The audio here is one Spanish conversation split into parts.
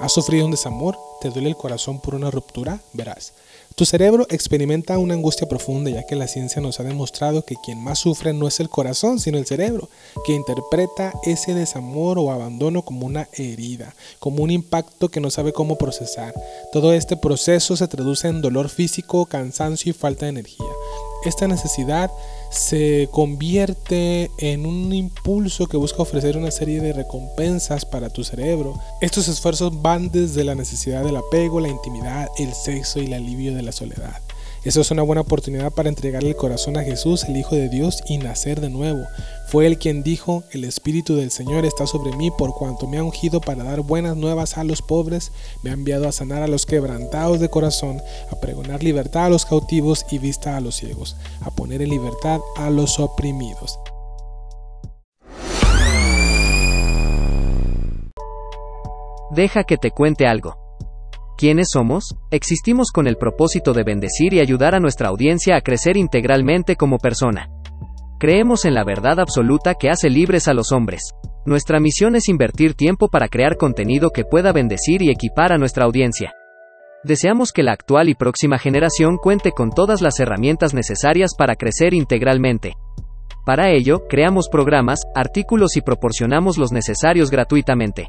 ¿Has sufrido un desamor? ¿Te duele el corazón por una ruptura? Verás. Tu cerebro experimenta una angustia profunda ya que la ciencia nos ha demostrado que quien más sufre no es el corazón, sino el cerebro, que interpreta ese desamor o abandono como una herida, como un impacto que no sabe cómo procesar. Todo este proceso se traduce en dolor físico, cansancio y falta de energía. Esta necesidad se convierte en un impulso que busca ofrecer una serie de recompensas para tu cerebro. Estos esfuerzos van desde la necesidad del apego, la intimidad, el sexo y el alivio de la soledad. Eso es una buena oportunidad para entregarle el corazón a Jesús, el Hijo de Dios, y nacer de nuevo. Fue él quien dijo, el Espíritu del Señor está sobre mí por cuanto me ha ungido para dar buenas nuevas a los pobres, me ha enviado a sanar a los quebrantados de corazón, a pregonar libertad a los cautivos y vista a los ciegos, a poner en libertad a los oprimidos. Deja que te cuente algo. ¿Quiénes somos? Existimos con el propósito de bendecir y ayudar a nuestra audiencia a crecer integralmente como persona. Creemos en la verdad absoluta que hace libres a los hombres. Nuestra misión es invertir tiempo para crear contenido que pueda bendecir y equipar a nuestra audiencia. Deseamos que la actual y próxima generación cuente con todas las herramientas necesarias para crecer integralmente. Para ello, creamos programas, artículos y proporcionamos los necesarios gratuitamente.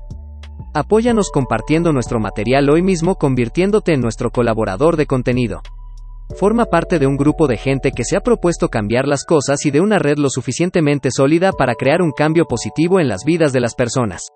Apóyanos compartiendo nuestro material hoy mismo convirtiéndote en nuestro colaborador de contenido. Forma parte de un grupo de gente que se ha propuesto cambiar las cosas y de una red lo suficientemente sólida para crear un cambio positivo en las vidas de las personas.